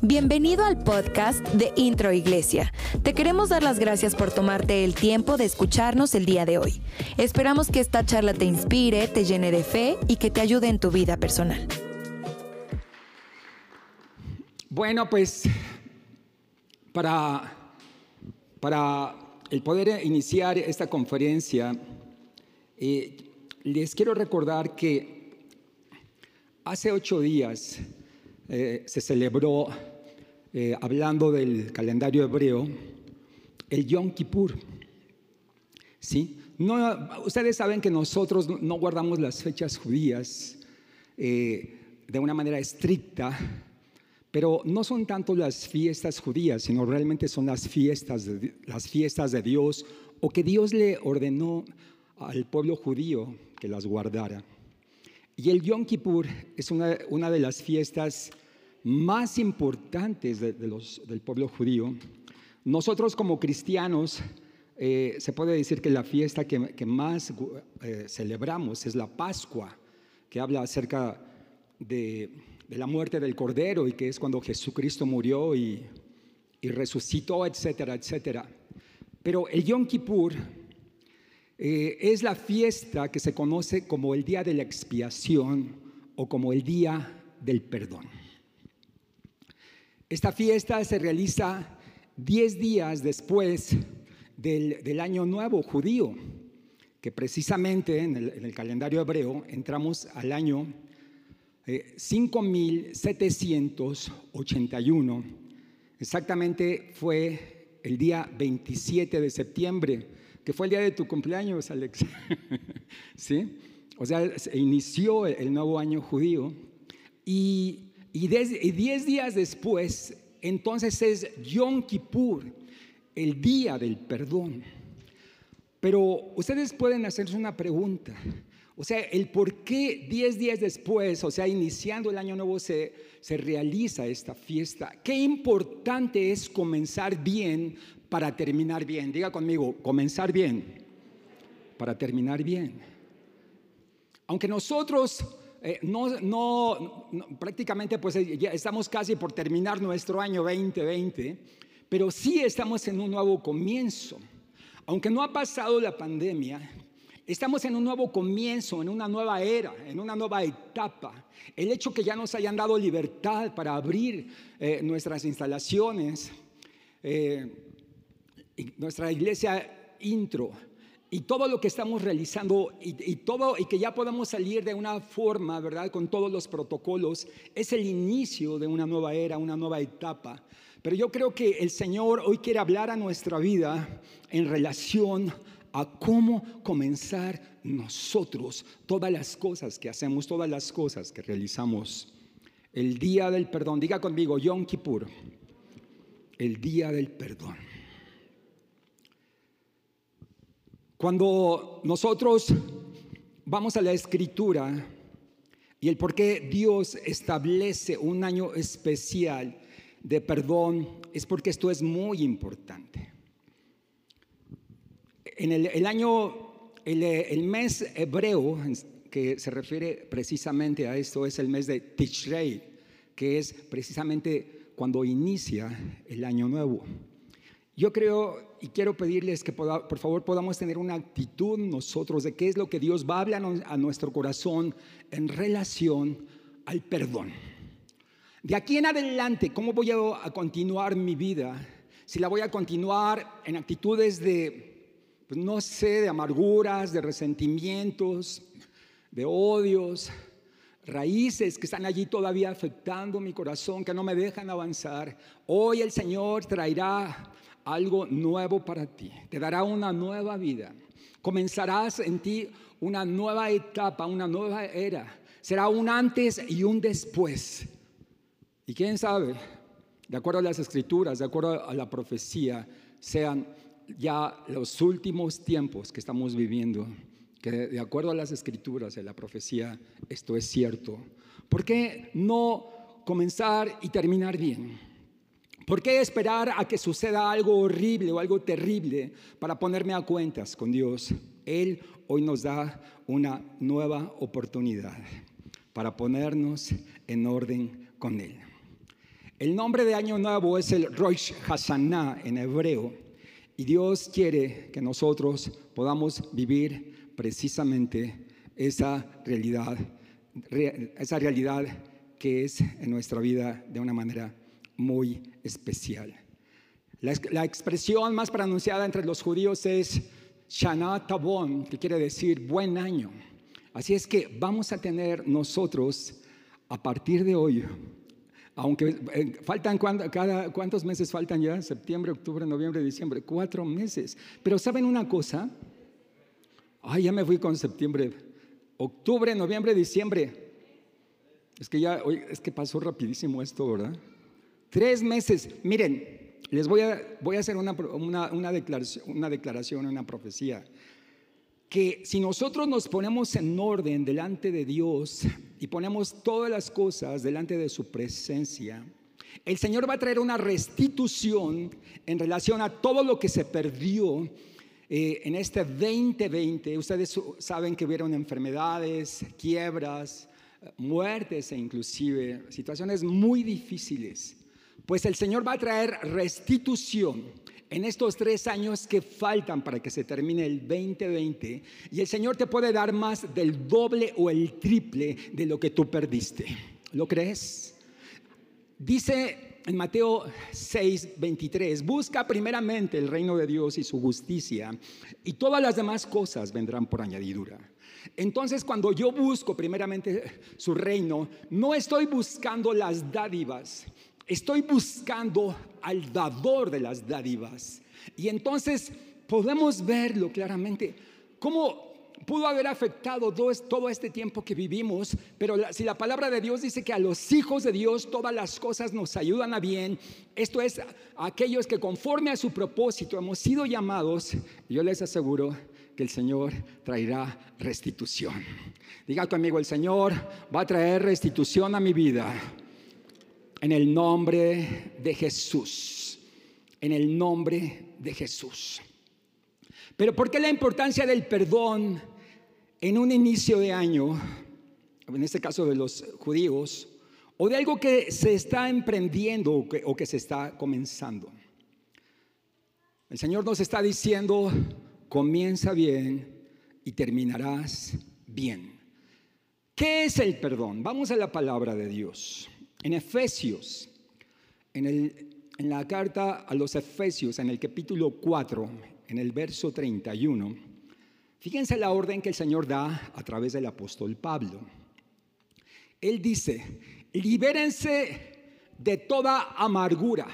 Bienvenido al podcast de Intro Iglesia. Te queremos dar las gracias por tomarte el tiempo de escucharnos el día de hoy. Esperamos que esta charla te inspire, te llene de fe y que te ayude en tu vida personal. Bueno, pues para, para el poder iniciar esta conferencia, eh, les quiero recordar que hace ocho días eh, se celebró eh, hablando del calendario hebreo, el Yom Kippur. ¿Sí? No, ustedes saben que nosotros no guardamos las fechas judías eh, de una manera estricta, pero no son tanto las fiestas judías, sino realmente son las fiestas las fiestas de Dios o que Dios le ordenó al pueblo judío que las guardara. Y el Yom Kippur es una, una de las fiestas más importantes de, los, del pueblo judío. Nosotros como cristianos, eh, se puede decir que la fiesta que, más eh, celebramos es la Pascua, que habla acerca de, la muerte del Cordero y que es cuando Jesucristo murió y, resucitó, etcétera, etcétera. Pero el Yom Kippur eh, es la fiesta que se conoce como el día de la expiación o como el día del perdón. Esta fiesta se realiza diez días después del, año nuevo judío, que precisamente en el, calendario hebreo entramos al año 5781. Eh, Exactamente fue el día 27 de septiembre, que fue el día de tu cumpleaños, Alex. ¿Sí? O sea, se inició el nuevo año judío y y diez días después, entonces es Yom Kippur, el día del perdón. Pero ustedes pueden hacerse una pregunta. O sea, el por qué diez días después, o sea, iniciando el año nuevo, se, se realiza esta fiesta. Qué importante es comenzar bien para terminar bien. Diga conmigo, comenzar bien para terminar bien. Aunque nosotros eh, no, no, prácticamente pues eh, ya estamos casi por terminar nuestro año 2020, pero sí estamos en un nuevo comienzo. Aunque no ha pasado la pandemia, estamos en un nuevo comienzo, en una nueva era, en una nueva etapa. El hecho que ya nos hayan dado libertad para abrir eh, nuestras instalaciones, nuestra iglesia intro, y todo lo que estamos realizando y, todo y que ya podamos salir de una forma, ¿verdad? Con todos los protocolos, es el inicio de una nueva era, una nueva etapa. Pero yo creo que el Señor hoy quiere hablar a nuestra vida en relación a cómo comenzar nosotros todas las cosas que hacemos, todas las cosas que realizamos. El día del perdón, diga conmigo, Yom Kippur, el día del perdón. Cuando nosotros vamos a la escritura y el por qué Dios establece un año especial de perdón, es porque esto es muy importante. En el, año, el, mes hebreo que se refiere precisamente a esto es el mes de Tishrei, que es precisamente cuando inicia el año nuevo. Yo creo y quiero pedirles que por favor podamos tener una actitud nosotros de qué es lo que Dios va a hablar a nuestro corazón en relación al perdón. De aquí en adelante, ¿cómo voy a continuar mi vida? Si la voy a continuar en actitudes de, pues no sé, de amarguras, de resentimientos, de odios, raíces que están allí todavía afectando mi corazón, que no me dejan avanzar. Hoy el Señor traerá algo nuevo para ti, te dará una nueva vida. Comenzarás en ti una nueva etapa, una nueva era. Será un antes y un después. Y quién sabe, de acuerdo a las escrituras, de acuerdo a la profecía, sean ya los últimos tiempos que estamos viviendo, que de acuerdo a las escrituras, de la profecía, esto es cierto. ¿Por qué no comenzar y terminar bien? ¿Por qué esperar a que suceda algo horrible o algo terrible para ponerme a cuentas con Dios Él hoy nos da una nueva oportunidad para ponernos en orden con Él. El nombre de Año Nuevo es el Rosh Hashanah en hebreo y Dios quiere que nosotros podamos vivir precisamente esa realidad, esa realidad que es en nuestra vida de una manera muy especial. La, expresión más pronunciada entre los judíos es Shana Tabon, que quiere decir buen año. Así es que vamos a tener nosotros, a partir de hoy, aunque eh, faltan, cada, ¿cuántos meses faltan ya? Septiembre, octubre, noviembre, diciembre. Cuatro meses. Pero ¿saben una cosa? Ay, ya me fui con septiembre. Octubre, noviembre, diciembre. Es que ya, es que pasó rapidísimo esto, ¿verdad? Tres meses. Miren, les voy a, voy a hacer una, una, declaración, una declaración, una profecía. Que si nosotros nos ponemos en orden delante de Dios, y ponemos todas las cosas delante de su presencia, el Señor va a traer una restitución en relación a todo lo que se perdió eh, en este 2020. Ustedes saben que hubieron enfermedades, quiebras, muertes e inclusive situaciones muy difíciles. Pues el Señor va a traer restitución en estos tres años que faltan para que se termine el 2020 y el Señor te puede dar más del doble o el triple de lo que tú perdiste. ¿Lo crees? Dice en Mateo 6, 23, busca primeramente el reino de Dios y su justicia y todas las demás cosas vendrán por añadidura. Entonces cuando yo busco primeramente su reino, no estoy buscando las dádivas, estoy buscando al dador de las dádivas. Y entonces podemos verlo claramente, cómo pudo haber afectado todo este tiempo que vivimos, pero si la palabra de Dios dice que a los hijos de Dios todas las cosas nos ayudan a bien, esto es, aquellos que conforme a su propósito hemos sido llamados, yo les aseguro que el Señor traerá restitución. Diga conmigo, el Señor va a traer restitución a mi vida en el nombre de Jesús. En el nombre de Jesús. Pero ¿por qué la importancia del perdón en un inicio de año, en este caso de los judíos, o de algo que se está emprendiendo o que, o que se está comenzando? El Señor nos está diciendo, comienza bien y terminarás bien. ¿Qué es el perdón? Vamos a la palabra de Dios. En Efesios, en, la carta a los Efesios, en el capítulo 4, en el verso 31, fíjense la orden que el Señor da a través del apóstol Pablo. Él dice, libérense de toda amargura.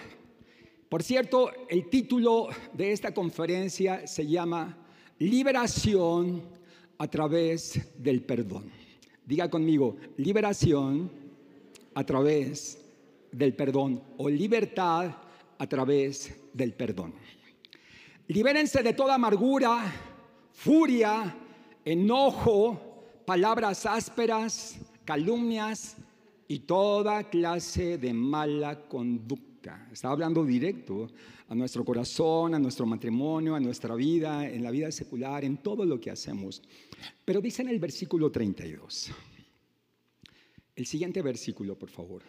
Por cierto, el título de esta conferencia se llama Liberación a través del perdón. Diga conmigo, liberación a través del perdón o libertad a través del perdón. Libérense de toda amargura, furia, enojo, palabras ásperas, calumnias y toda clase de mala conducta. Está hablando directo a nuestro corazón, a nuestro matrimonio, a nuestra vida, en la vida secular, en todo lo que hacemos. Pero dice en el versículo 32. El siguiente versículo, por favor.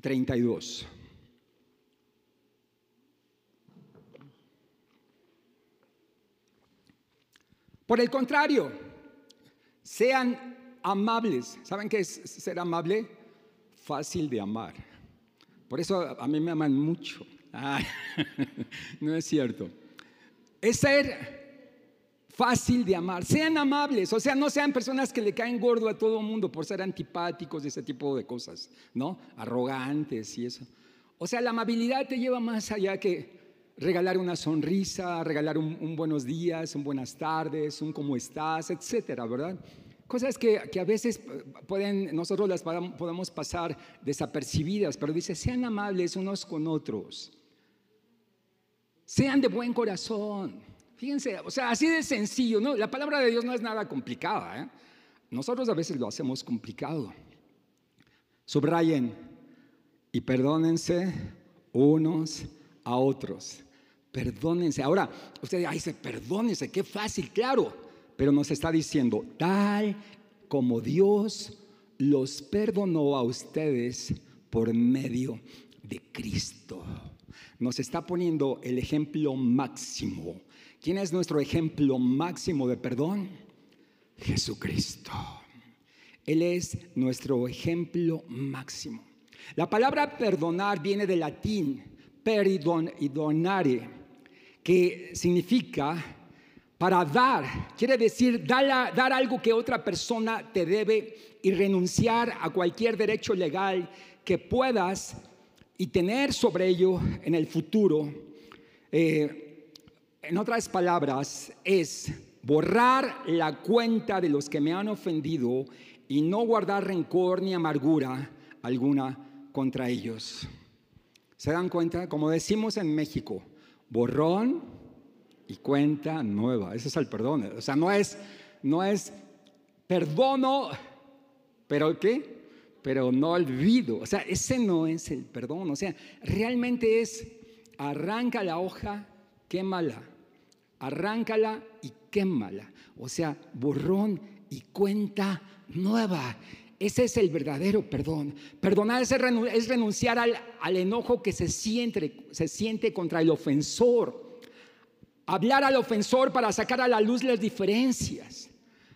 32. Por el contrario, sean amables. ¿Saben qué es ser amable? Fácil de amar. Por eso a mí me aman mucho. no es cierto. Es ser fácil de amar. Sean amables, o sea, no sean personas que le caen gordo a todo el mundo por ser antipáticos y ese tipo de cosas, ¿no? Arrogantes y eso. O sea, la amabilidad te lleva más allá que regalar una sonrisa, regalar un, buenos días, un buenas tardes, un cómo estás, etcétera, ¿verdad? Cosas que, que, a veces pueden, nosotros las podemos pasar desapercibidas, pero dice, sean amables unos con otros. Sean de buen corazón. Fíjense, o sea, así de sencillo, ¿no? La palabra de Dios no es nada complicada, ¿eh? Nosotros a veces lo hacemos complicado. Subrayen y perdónense unos a otros. perdónense. Ahora, usted dice, perdónense, qué fácil, claro, pero nos está diciendo, tal como Dios los perdonó a ustedes por medio de Cristo. Nos está poniendo el ejemplo máximo. ¿Quién es nuestro ejemplo máximo de perdón? Jesucristo. Él es nuestro ejemplo máximo. La palabra perdonar viene del latín donare, que significa para dar. Quiere decir dar, dar algo que otra persona te debe y renunciar a cualquier derecho legal que puedas y tener sobre ello en el futuro. Eh, en otras palabras, es borrar la cuenta de los que me han ofendido y no guardar rencor ni amargura alguna contra ellos. ¿Se dan cuenta? Como decimos en México, borrón y cuenta nueva. Eso es el perdón. O sea, no es, no es perdono, pero ¿qué? Pero no olvido. O sea, ese no es el perdón. O sea, realmente es arranca la hoja, quémala. Arráncala y quémala. O sea, borrón y cuenta nueva. Ese es el verdadero perdón. Perdonar es renunciar al, enojo que se siente, se siente contra el ofensor. Hablar al ofensor para sacar a la luz las diferencias.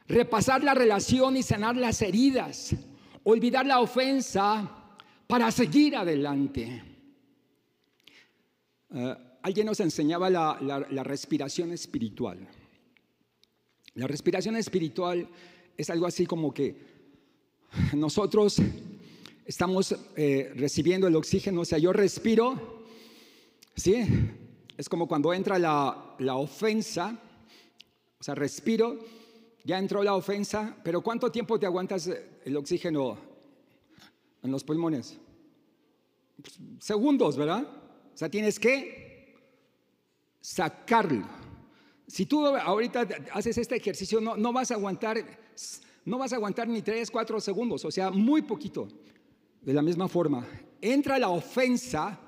Repasar la relación y sanar las heridas. Olvidar la ofensa para seguir adelante. Eh, alguien nos enseñaba la respiración espiritual. La respiración espiritual es algo así como que nosotros estamos eh, recibiendo el oxígeno, o sea, yo respiro, ¿sí? Es como cuando entra la, la ofensa, o sea, respiro, ya entró la ofensa, pero ¿cuánto tiempo te aguantas el oxígeno en los pulmones? Segundos, ¿verdad? O sea, tienes que sacarlo. Si tú ahorita haces este ejercicio, no, no vas a aguantar no vas a aguantar ni tres, cuatro segundos, o sea, muy poquito. De la misma forma, entra la ofensa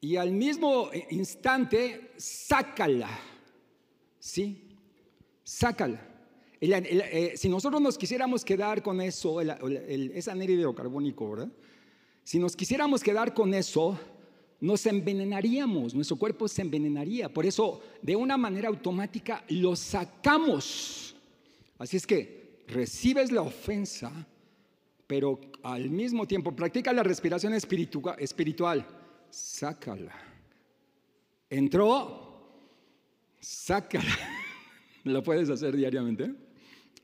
y al mismo instante, sácala. ¿Sí? Sácala. Eh, si nosotros nos quisiéramos quedar con eso, el, es anhídrido carbónico, ¿verdad? Si nos quisiéramos quedar con eso, nos envenenaríamos, nuestro cuerpo se envenenaría. Por eso, de una manera automática, lo sacamos. Así es que recibes la ofensa, pero al mismo tiempo practica la respiración espiritual. Sácala. Entró, sácala. Lo puedes hacer diariamente,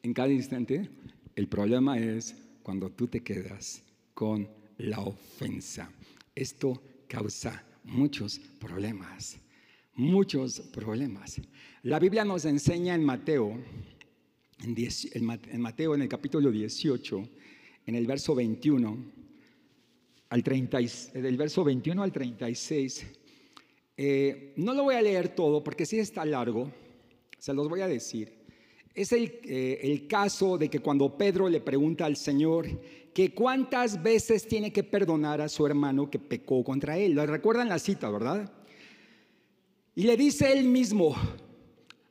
en cada instante. El problema es cuando tú te quedas con la ofensa. Esto causa muchos problemas, muchos problemas. La Biblia nos enseña en Mateo en, Mateo en el capítulo 18, en el verso 21 al 30, del verso 21 al 36. Eh, no lo voy a leer todo porque sí está largo, se los voy a decir. Es el, eh, el caso de que cuando Pedro le pregunta al Señor que cuántas veces tiene que perdonar a su hermano que pecó contra él. ¿Lo recuerdan la cita, verdad? Y le dice él mismo,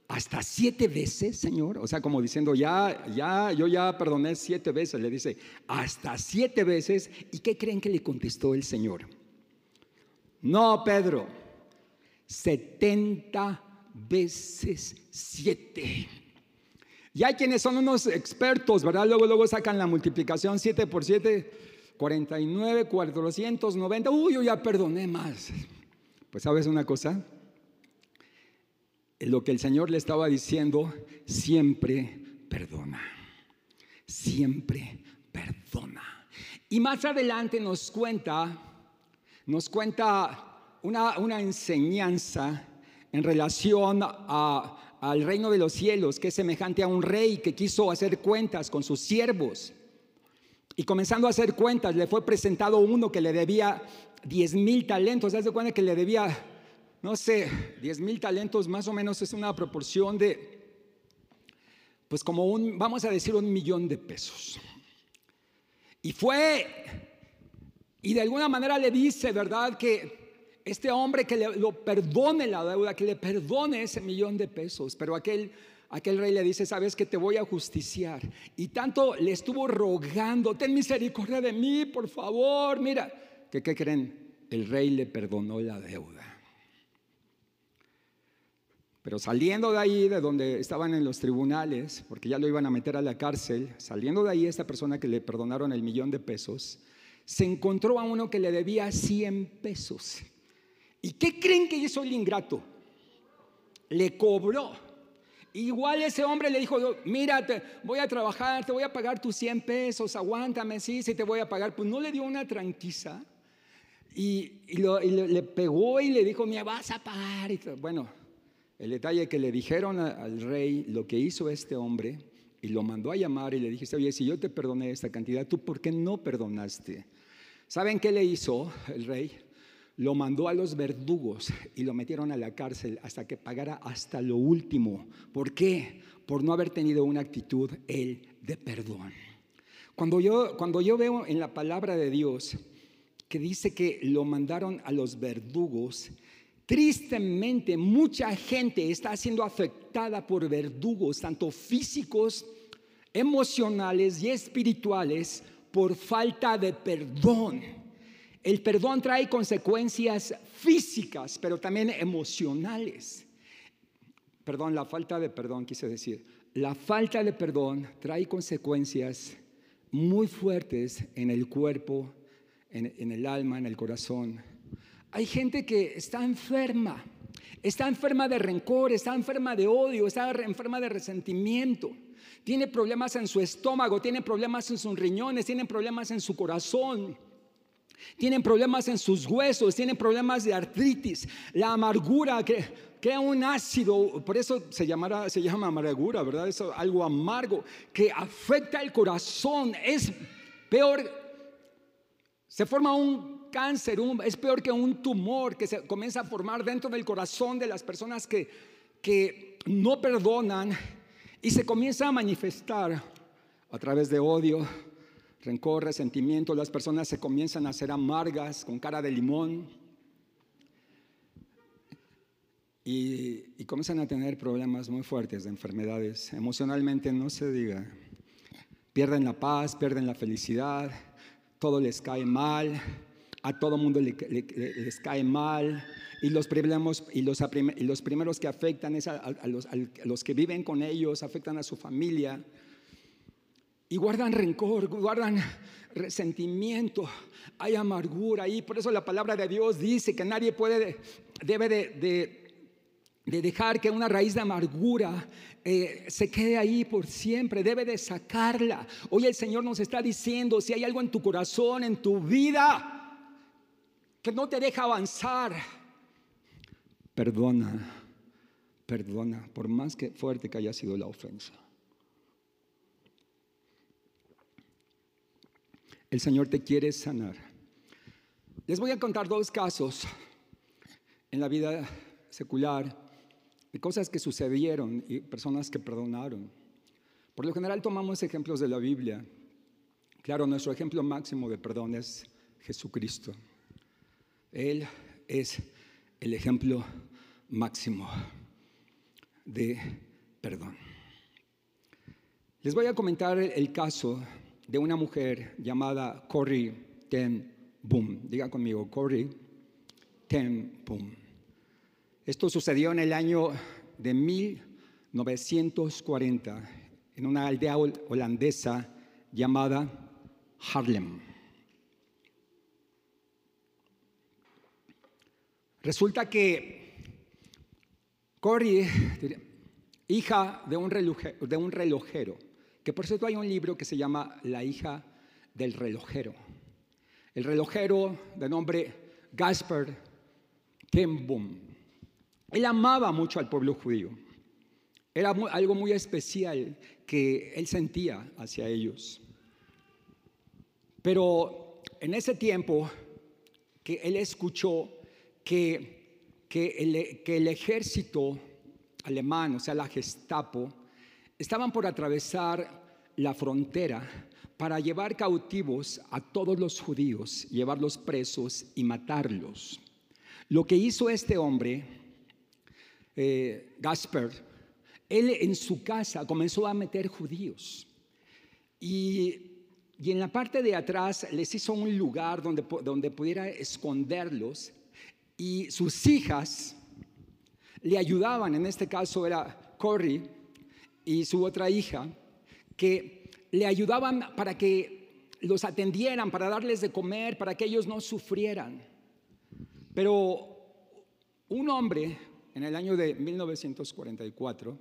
hasta siete veces, Señor. O sea, como diciendo, ya, ya, yo ya perdoné siete veces. Le dice, hasta siete veces. ¿Y qué creen que le contestó el Señor? No, Pedro, setenta veces siete. Y hay quienes son unos expertos, ¿verdad? Luego, luego sacan la multiplicación siete por siete, 49, 490. Uy, yo ya perdoné más. Pues sabes una cosa, lo que el Señor le estaba diciendo, siempre perdona, siempre perdona. Y más adelante nos cuenta, nos cuenta una, una enseñanza en relación al reino de los cielos, que es semejante a un rey que quiso hacer cuentas con sus siervos. Y comenzando a hacer cuentas, le fue presentado uno que le debía diez mil talentos. ¿Se cuenta que le debía no sé, 10 mil talentos más o menos es una proporción de, pues como un, vamos a decir, un millón de pesos. Y fue, y de alguna manera le dice, ¿verdad? Que este hombre que le, perdone la deuda, que le perdone ese millón de pesos. Pero aquel, aquel rey le dice, sabes que te voy a justiciar. Y tanto le estuvo rogando, ten misericordia de mí, por favor. Mira, que qué creen? El rey le perdonó la deuda. Pero saliendo de ahí, de donde estaban en los tribunales, porque ya lo iban a meter a la cárcel, saliendo de ahí esta persona que le perdonaron el millón de pesos, se encontró a uno que le debía 100 pesos. ¿Y qué creen que hizo el ingrato? Le cobró. Igual ese hombre le dijo, mira, voy a trabajar, te voy a pagar tus 100 pesos, aguántame, sí, sí te voy a pagar. Pues no le dio una tranquiza y, le pegó y le dijo, me vas a pagar. Bueno, el detalle que le dijeron al rey lo que hizo este hombre y lo mandó a llamar y le dijiste, oye, si yo te perdoné esta cantidad, ¿tú por qué no perdonaste? ¿Saben qué le hizo el rey? Lo mandó a los verdugos y lo metieron a la cárcel hasta que pagara hasta lo último. ¿Por qué? Por no haber tenido una actitud él de perdón. Cuando yo, cuando yo veo en la palabra de Dios que dice que lo mandaron a los verdugos, Tristemente, mucha gente está siendo afectada por verdugos, tanto físicos, emocionales y espirituales, por falta de perdón. El perdón trae consecuencias físicas, pero también emocionales. Perdón, la falta de perdón, quise decir. La falta de perdón trae consecuencias muy fuertes en el cuerpo, en, el alma, en el corazón hay gente que está enferma, está enferma de rencor, está enferma de odio, está enferma de resentimiento. Tiene problemas en su estómago, tiene problemas en sus riñones, tiene problemas en su corazón. Tienen problemas en sus huesos, tienen problemas de artritis, la amargura que crea un ácido, por eso se, llama amargura, ¿verdad? Es algo amargo que afecta el corazón, es peor, se forma un cáncer, es peor que un tumor que se comienza a formar dentro del corazón de las personas que no perdonan y se comienza a manifestar a través de odio, rencor, resentimiento. Las personas se comienzan a hacer amargas con cara de limón y, y comienzan a tener problemas muy fuertes de enfermedades. Emocionalmente no se diga. Pierden la paz, pierden la felicidad, todo les cae mal a todo mundo les cae mal y los, problemas, y los, y los primeros que afectan es a, los, a, los, que viven con ellos, afectan a su familia y guardan rencor, guardan resentimiento, hay amargura y por eso la palabra de Dios dice que nadie puede, debe de, de, dejar que una raíz de amargura eh, se quede ahí por siempre, debe de sacarla. Hoy el Señor nos está diciendo, si hay algo en tu corazón, en tu vida, que no te deja avanzar. Perdona, perdona, por más que fuerte que haya sido la ofensa. El Señor te quiere sanar. Les voy a contar dos casos en la vida secular de cosas que sucedieron y personas que perdonaron. Por lo general tomamos ejemplos de la Biblia. Claro, nuestro ejemplo máximo de perdón es Jesucristo. Él es el ejemplo máximo de perdón. Les voy a comentar el caso de una mujer llamada Corrie Ten Boom. Diga conmigo, Corrie Ten Boom. Esto sucedió en el año de 1940 en una aldea holandesa llamada Harlem. Resulta que Cory, hija de un relojero, que por cierto hay un libro que se llama La hija del relojero. El relojero de nombre Gasper Tembum. Él amaba mucho al pueblo judío. Era algo muy especial que él sentía hacia ellos. Pero en ese tiempo que él escuchó que, que, el, que el ejército alemán, o sea, la Gestapo, estaban por atravesar la frontera para llevar cautivos a todos los judíos, llevarlos presos y matarlos. Lo que hizo este hombre, eh, Gasper, él en su casa comenzó a meter judíos. Y, en la parte de atrás les hizo un lugar donde, donde pudiera esconderlos. Y sus hijas le ayudaban, en este caso era Cory y su otra hija, que le ayudaban para que los atendieran, para darles de comer, para que ellos no sufrieran. Pero un hombre en el año de 1944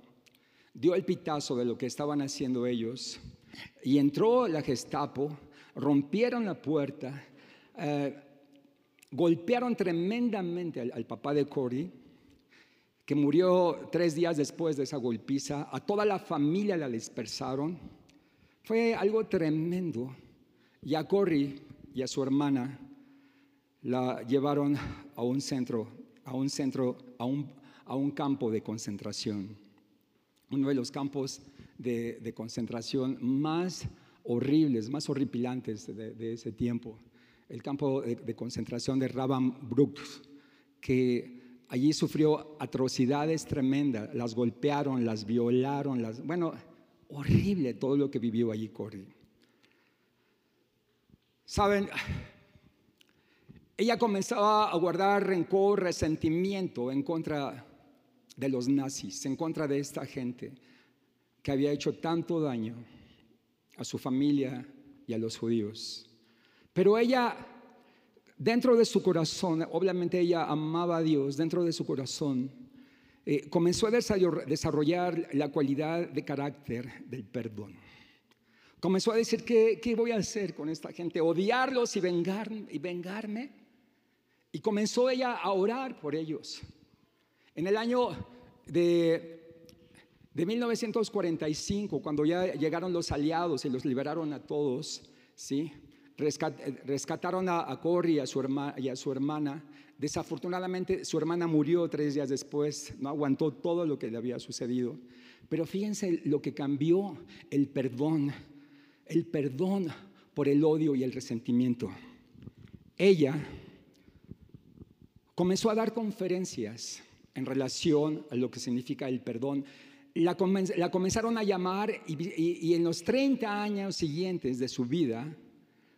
dio el pitazo de lo que estaban haciendo ellos y entró la Gestapo, rompieron la puerta, eh, golpearon tremendamente al, papá de Cory, que murió tres días después de esa golpiza, a toda la familia la dispersaron. Fue algo tremendo. Y a Cory y a su hermana la llevaron a un centro, a un centro, a un, a un campo de concentración. Uno de los campos de, concentración más horribles, más horripilantes de, ese tiempo. El campo de, concentración de Ravensbrück, que allí sufrió atrocidades tremendas, las golpearon, las violaron, las, bueno, horrible todo lo que vivió allí Cory. Saben, ella comenzaba a guardar rencor, resentimiento en contra de los nazis, en contra de esta gente que había hecho tanto daño a su familia y a los judíos. Pero ella, dentro de su corazón, obviamente ella amaba a Dios, dentro de su corazón, eh, comenzó a desarrollar la cualidad de carácter del perdón. Comenzó a decir, ¿qué, qué voy a hacer con esta gente? ¿Odiarlos y, vengar, y vengarme? Y comenzó ella a orar por ellos. En el año de, de 1945, cuando ya llegaron los aliados y los liberaron a todos, ¿sí? Rescataron a, a y a, y a su hermana. Desafortunadamente, su hermana murió tres días después, no aguantó todo lo que le había sucedido. Pero fíjense lo que cambió el perdón, el perdón por el odio y el resentimiento. Ella comenzó a dar conferencias en relación a lo que significa el perdón. La, comenzaron a llamar y, en los 30 años siguientes de su vida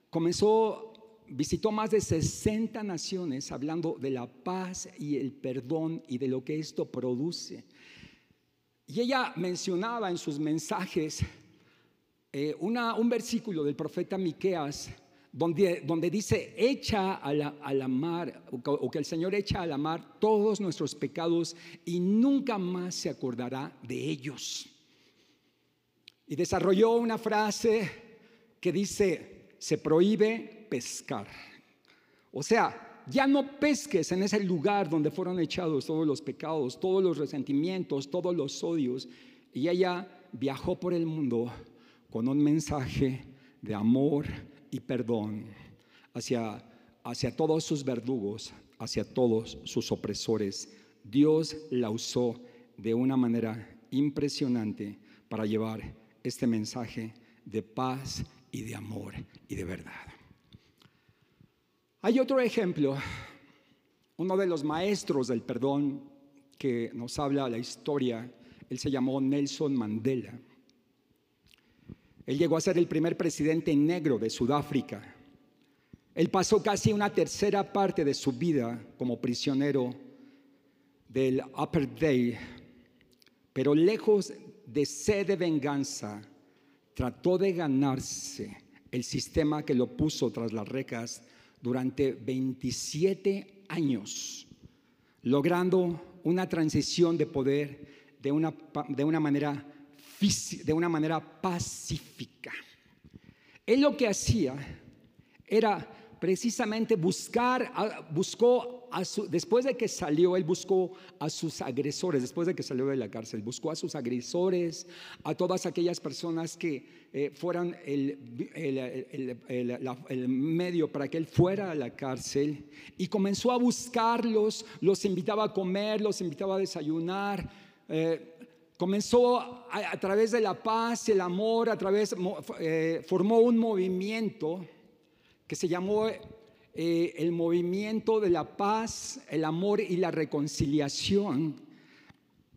comenzó, visitó más de 60 naciones hablando de la paz y el perdón y de lo que esto produce. Y ella mencionaba en sus mensajes eh, un versículo del profeta Miqueas donde, dice, echa a la, mar, o que el Señor echa a la mar todos nuestros pecados y nunca más se acordará de ellos. Y desarrolló una frase que dice, se prohíbe pescar. O sea, ya no pesques en ese lugar donde fueron echados todos los pecados, todos los resentimientos, todos los odios. Y ella viajó por el mundo con un mensaje de amor, y perdón hacia, hacia todos sus verdugos, hacia todos sus opresores. Dios la usó de una manera impresionante para llevar este mensaje de paz y de amor y de verdad. Hay otro ejemplo, uno de los maestros del perdón que nos habla la historia, él se llamó Nelson Mandela. Él llegó a ser el primer presidente negro de Sudáfrica. Él pasó casi una tercera parte de su vida como prisionero del Upper Day, pero lejos de sed de venganza, trató de ganarse el sistema que lo puso tras las rejas durante 27 años, logrando una transición de poder de una, de una manera de una manera pacífica. Él lo que hacía era precisamente buscar, buscó después de que salió, él buscó a sus agresores, después de que salió de la cárcel, buscó a sus agresores, a todas aquellas personas que eh, fueran el, medio para que él fuera a la cárcel y comenzó a buscarlos, los invitaba a comer, los invitaba a desayunar. Eh, comenzó a, través de la paz el amor, a través, eh, formó un movimiento que se llamó eh, el movimiento de la paz, el amor y la reconciliación.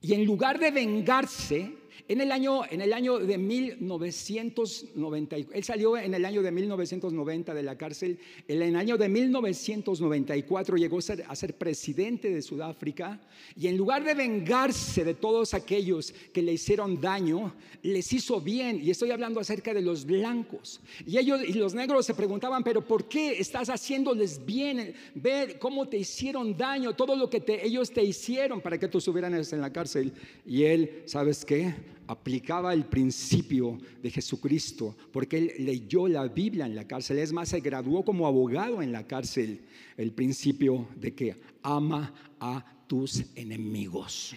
Y en lugar de vengarse, en el año, en el año de 1990, él salió en el año de 1990 de la cárcel, en el año de 1994 llegó a ser, a ser presidente de Sudáfrica y en lugar de vengarse de todos aquellos que le hicieron daño, les hizo bien. Y estoy hablando acerca de los blancos. Y ellos y los negros se preguntaban, pero ¿por qué estás haciéndoles bien? Ver cómo te hicieron daño, todo lo que ellos te hicieron para que tú estuvieras en la cárcel. Y él, ¿sabes qué? Aplicaba el principio de Jesucristo, porque él leyó la Biblia en la cárcel, es más, se graduó como abogado en la cárcel, el principio de que ama a tus enemigos,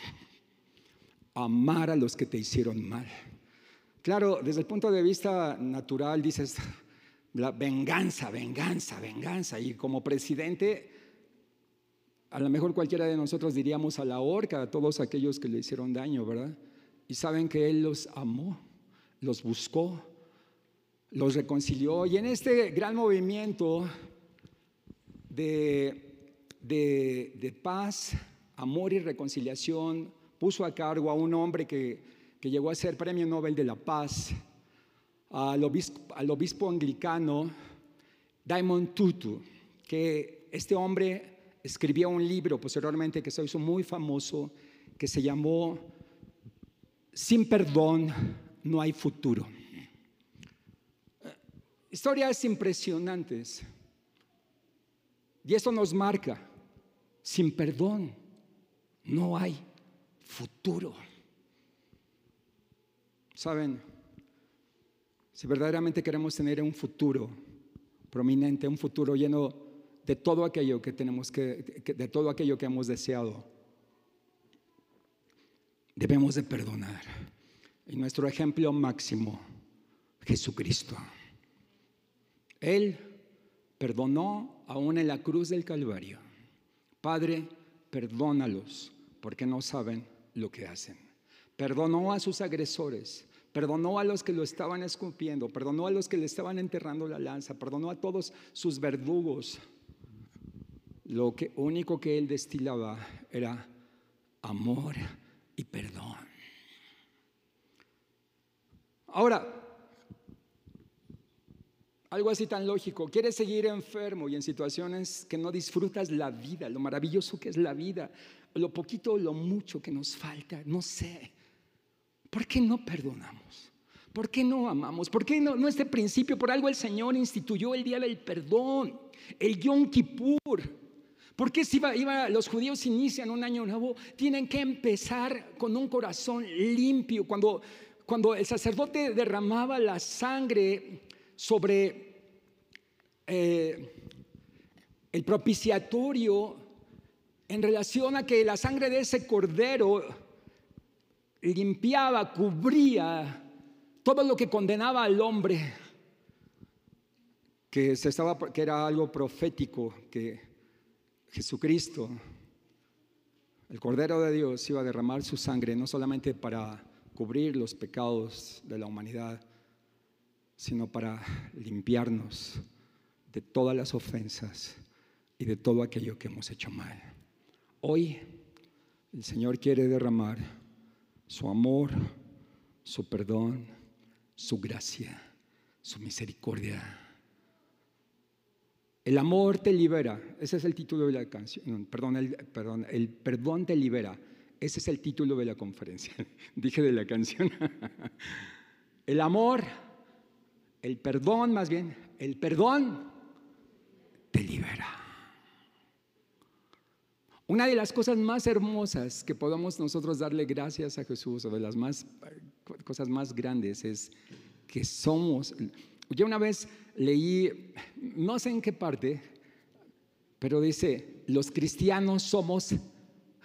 amar a los que te hicieron mal. Claro, desde el punto de vista natural dices, la venganza, venganza, venganza, y como presidente a lo mejor cualquiera de nosotros diríamos a la horca a todos aquellos que le hicieron daño, ¿verdad? Y saben que Él los amó, los buscó, los reconcilió. Y en este gran movimiento de, de, paz, amor y reconciliación, puso a cargo a un hombre que, que llegó a ser premio Nobel de la Paz, al obispo, al obispo anglicano Diamond Tutu, que este hombre escribió un libro posteriormente que se hizo muy famoso, que se llamó sin perdón no hay futuro. Historias impresionantes. Y eso nos marca. Sin perdón no hay futuro. Saben, si verdaderamente queremos tener un futuro prominente, un futuro lleno de todo aquello que tenemos que, de todo aquello que hemos deseado, debemos de perdonar. Y nuestro ejemplo máximo, Jesucristo. Él perdonó aún en la cruz del Calvario. Padre, perdónalos porque no saben lo que hacen. Perdonó a sus agresores, perdonó a los que lo estaban escupiendo, perdonó a los que le estaban enterrando la lanza, perdonó a todos sus verdugos. Lo que, único que él destilaba era amor y perdón. Ahora, algo así tan lógico, quieres seguir enfermo y en situaciones que no disfrutas la vida, lo maravilloso que es la vida, lo poquito o lo mucho que nos falta, no sé. ¿Por qué no perdonamos? ¿Por qué no amamos? ¿Por qué no, no este principio? Por algo el Señor instituyó el día del perdón, el Yom Kippur. Porque si iba, los judíos inician un año nuevo, tienen que empezar con un corazón limpio. Cuando, cuando el sacerdote derramaba la sangre sobre eh, el propiciatorio en relación a que la sangre de ese cordero limpiaba, cubría todo lo que condenaba al hombre, que, se estaba, que era algo profético, que Jesucristo, el Cordero de Dios, iba a derramar su sangre no solamente para cubrir los pecados de la humanidad, sino para limpiarnos de todas las ofensas y de todo aquello que hemos hecho mal. Hoy el Señor quiere derramar su amor, su perdón, su gracia, su misericordia el amor te libera, ese es el título de la canción, perdón, el, perdón, el perdón te libera, ese es el título de la conferencia, dije de la canción. el amor, el perdón más bien, el perdón te libera. Una de las cosas más hermosas que podamos nosotros darle gracias a Jesús, o de las más, cosas más grandes, es que somos, yo una vez leí, no sé en qué parte, pero dice, los cristianos somos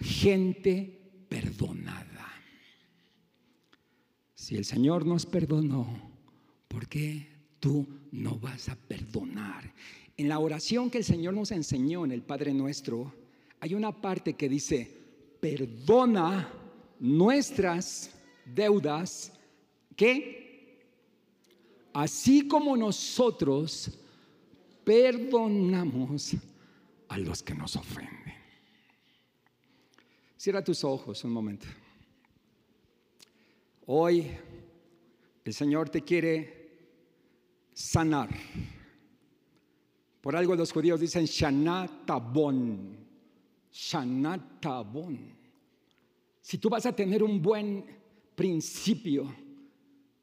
gente perdonada. Si el Señor nos perdonó, ¿por qué tú no vas a perdonar? En la oración que el Señor nos enseñó en el Padre Nuestro, hay una parte que dice, perdona nuestras deudas que así como nosotros perdonamos a los que nos ofenden. Cierra tus ojos un momento. Hoy el Señor te quiere sanar. Por algo los judíos dicen Shanatabon. Shanatabon. Si tú vas a tener un buen principio,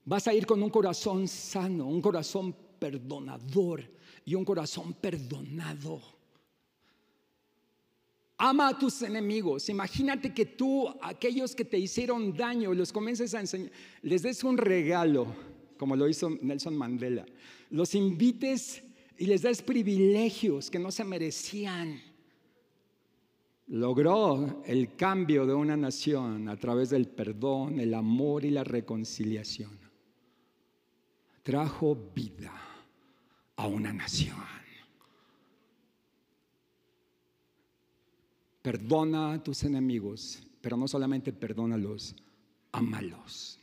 vas a ir con un corazón sano, un corazón perdonador y un corazón perdonado. Ama a tus enemigos. Imagínate que tú, aquellos que te hicieron daño, los comiences a enseñar, les des un regalo, como lo hizo Nelson Mandela. Los invites y les des privilegios que no se merecían. Logró el cambio de una nación a través del perdón, el amor y la reconciliación. Trajo vida a una nación. Perdona a tus enemigos, pero no solamente perdónalos, amalos.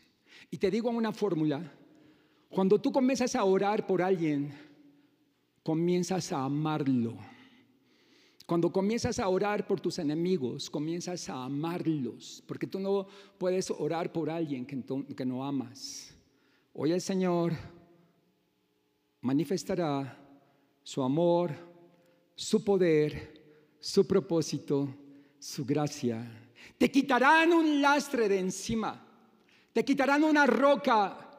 Y te digo una fórmula, cuando tú comienzas a orar por alguien, comienzas a amarlo. Cuando comienzas a orar por tus enemigos, comienzas a amarlos, porque tú no puedes orar por alguien que, no amas. Hoy el Señor manifestará su amor, su poder, su propósito, su gracia. Te quitarán un lastre de encima. Te quitarán una roca.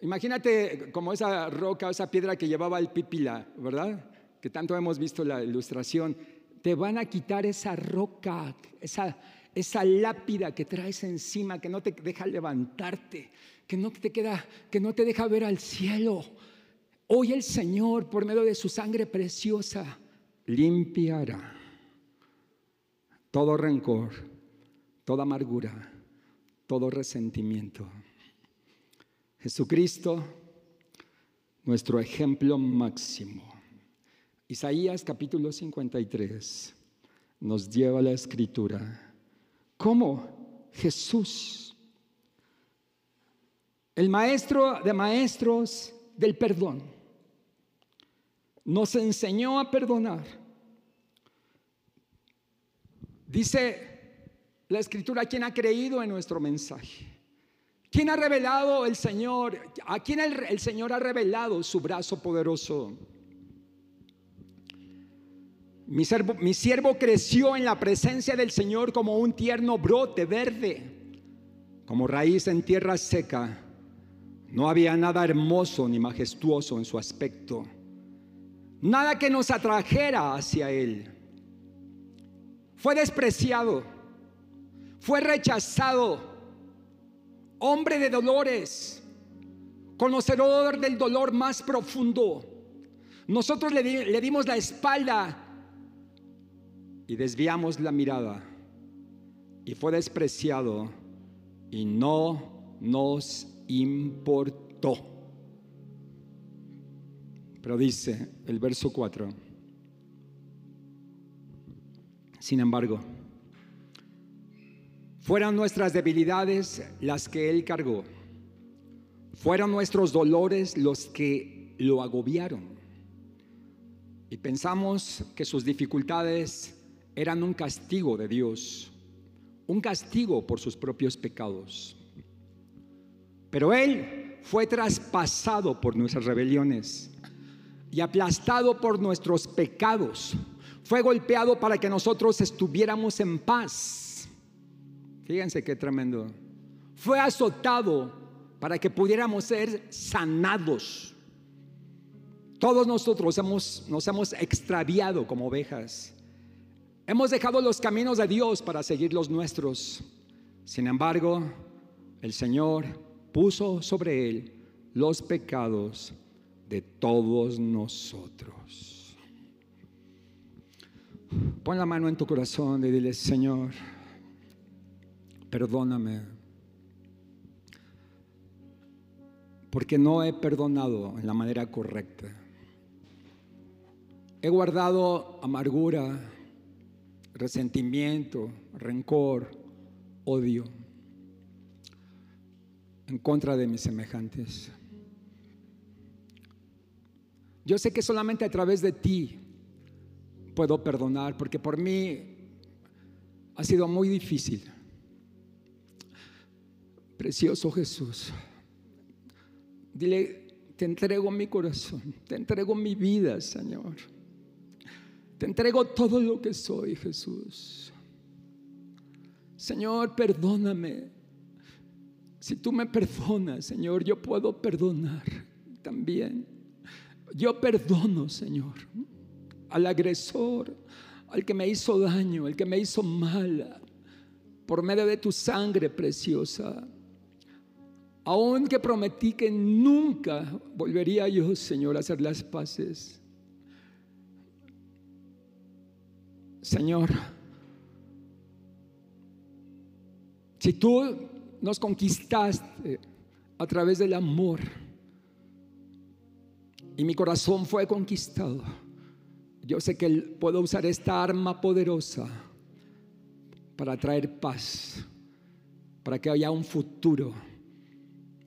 Imagínate como esa roca, esa piedra que llevaba el pipila, ¿verdad? Que tanto hemos visto la ilustración. Te van a quitar esa roca, esa, esa lápida que traes encima, que no te deja levantarte, que no te queda, que no te deja ver al cielo. Hoy el Señor, por medio de su sangre preciosa, limpiará todo rencor, toda amargura, todo resentimiento. Jesucristo, nuestro ejemplo máximo. Isaías capítulo 53 nos lleva a la escritura. ¿Cómo Jesús, el maestro de maestros del perdón, nos enseñó a perdonar? Dice la escritura, ¿quién ha creído en nuestro mensaje? ¿Quién ha revelado el Señor? ¿A quién el, Señor ha revelado su brazo poderoso? Mi siervo creció en la presencia del Señor como un tierno brote verde, como raíz en tierra seca. No había nada hermoso ni majestuoso en su aspecto, nada que nos atrajera hacia Él fue despreciado, fue rechazado, hombre de dolores, conocedor del dolor más profundo. Nosotros le, le dimos la espalda y desviamos la mirada y fue despreciado y no nos importó. Pero dice el verso 4 sin embargo, fueron nuestras debilidades las que Él cargó. Fueron nuestros dolores los que lo agobiaron. Y pensamos que sus dificultades eran un castigo de Dios, un castigo por sus propios pecados. Pero Él fue traspasado por nuestras rebeliones y aplastado por nuestros pecados fue golpeado para que nosotros estuviéramos en paz. Fíjense qué tremendo. Fue azotado para que pudiéramos ser sanados. Todos nosotros hemos, nos hemos extraviado como ovejas. Hemos dejado los caminos de Dios para seguir los nuestros. Sin embargo, el Señor puso sobre él los pecados de todos nosotros. Pon la mano en tu corazón y dile, Señor, perdóname. Porque no he perdonado en la manera correcta. He guardado amargura, resentimiento, rencor, odio en contra de mis semejantes. Yo sé que solamente a través de ti puedo perdonar, porque por mí ha sido muy difícil. Precioso Jesús, dile, te entrego mi corazón, te entrego mi vida, Señor. Te entrego todo lo que soy, Jesús. Señor, perdóname. Si tú me perdonas, Señor, yo puedo perdonar también. Yo perdono, Señor, al agresor, al que me hizo daño, al que me hizo mal, por medio de tu sangre preciosa. Aunque prometí que nunca volvería yo, Señor, a hacer las paces. Señor, si tú nos conquistaste a través del amor y mi corazón fue conquistado, yo sé que puedo usar esta arma poderosa para traer paz, para que haya un futuro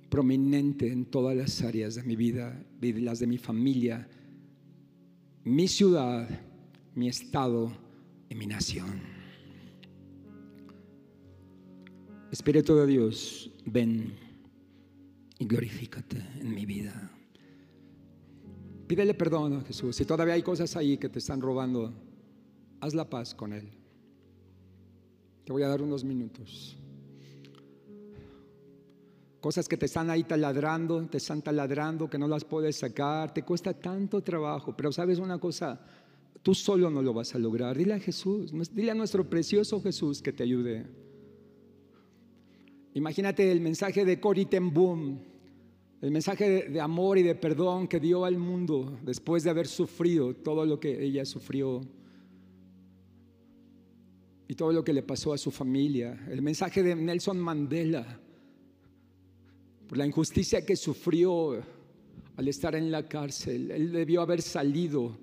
prominente en todas las áreas de mi vida, las de mi familia, mi ciudad, mi estado y mi nación. Espíritu de Dios, ven y glorifícate en mi vida. Pídele perdón a Jesús. Si todavía hay cosas ahí que te están robando, haz la paz con Él. Te voy a dar unos minutos. Cosas que te están ahí taladrando, te están taladrando, que no las puedes sacar, te cuesta tanto trabajo. Pero sabes una cosa, tú solo no lo vas a lograr. Dile a Jesús, dile a nuestro precioso Jesús que te ayude. Imagínate el mensaje de Cory Ten Boom el mensaje de amor y de perdón que dio al mundo después de haber sufrido todo lo que ella sufrió y todo lo que le pasó a su familia. El mensaje de Nelson Mandela por la injusticia que sufrió al estar en la cárcel. Él debió haber salido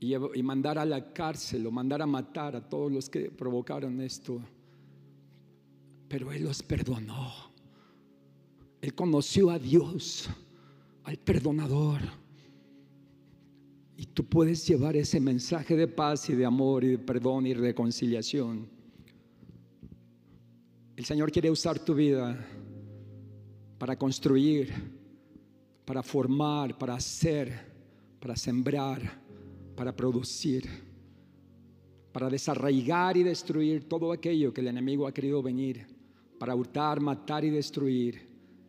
y, mandar a la cárcel o mandar a matar a todos los que provocaron esto. Pero Él los perdonó. Él conoció a Dios, al perdonador. Y tú puedes llevar ese mensaje de paz y de amor y de perdón y reconciliación. El Señor quiere usar tu vida para construir, para formar, para hacer, para sembrar, para producir, para desarraigar y destruir todo aquello que el enemigo ha querido venir, para hurtar, matar y destruir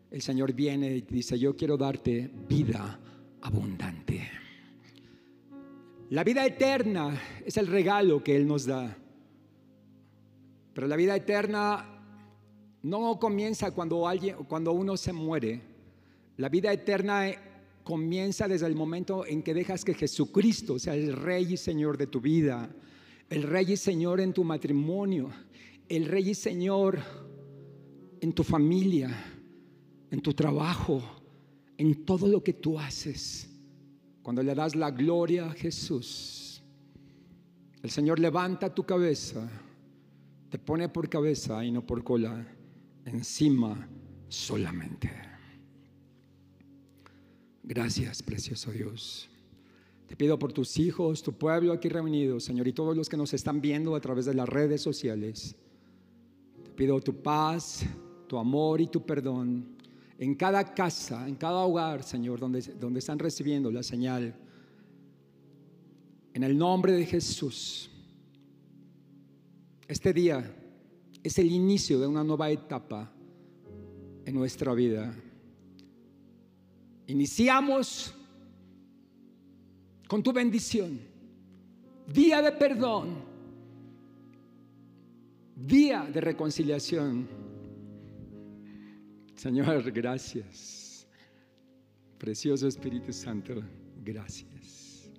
el Señor viene y dice, yo quiero darte vida abundante. La vida eterna es el regalo que Él nos da. Pero la vida eterna no comienza cuando, alguien, cuando uno se muere. La vida eterna comienza desde el momento en que dejas que Jesucristo sea el Rey y Señor de tu vida, el Rey y Señor en tu matrimonio, el Rey y Señor en tu familia en tu trabajo, en todo lo que tú haces. Cuando le das la gloria a Jesús, el Señor levanta tu cabeza, te pone por cabeza y no por cola, encima solamente. Gracias, precioso Dios. Te pido por tus hijos, tu pueblo aquí reunido, Señor, y todos los que nos están viendo a través de las redes sociales. Te pido tu paz, tu amor y tu perdón en cada casa, en cada hogar, Señor, donde, donde están recibiendo la señal. En el nombre de Jesús. Este día es el inicio de una nueva etapa en nuestra vida. Iniciamos con tu bendición. Día de perdón. Día de reconciliación Señor, gracias. Precioso Espíritu Santo, gracias.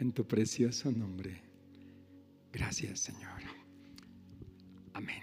En tu precioso nombre. Gracias, Señor. Amén.